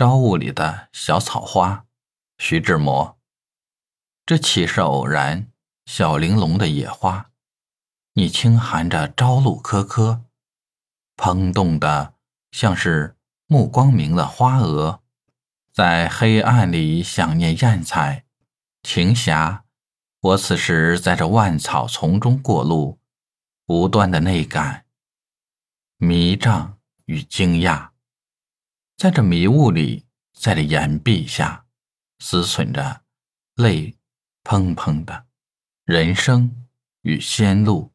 朝雾里的小草花，徐志摩。这岂是偶然？小玲珑的野花，你轻含着朝露颗颗，蓬动的像是目光明的花蛾，在黑暗里想念艳彩。晴霞，我此时在这万草丛中过路，无端的内感、迷障与惊讶。在这迷雾里，在这岩壁下，思忖着，泪砰砰的，人生与仙路。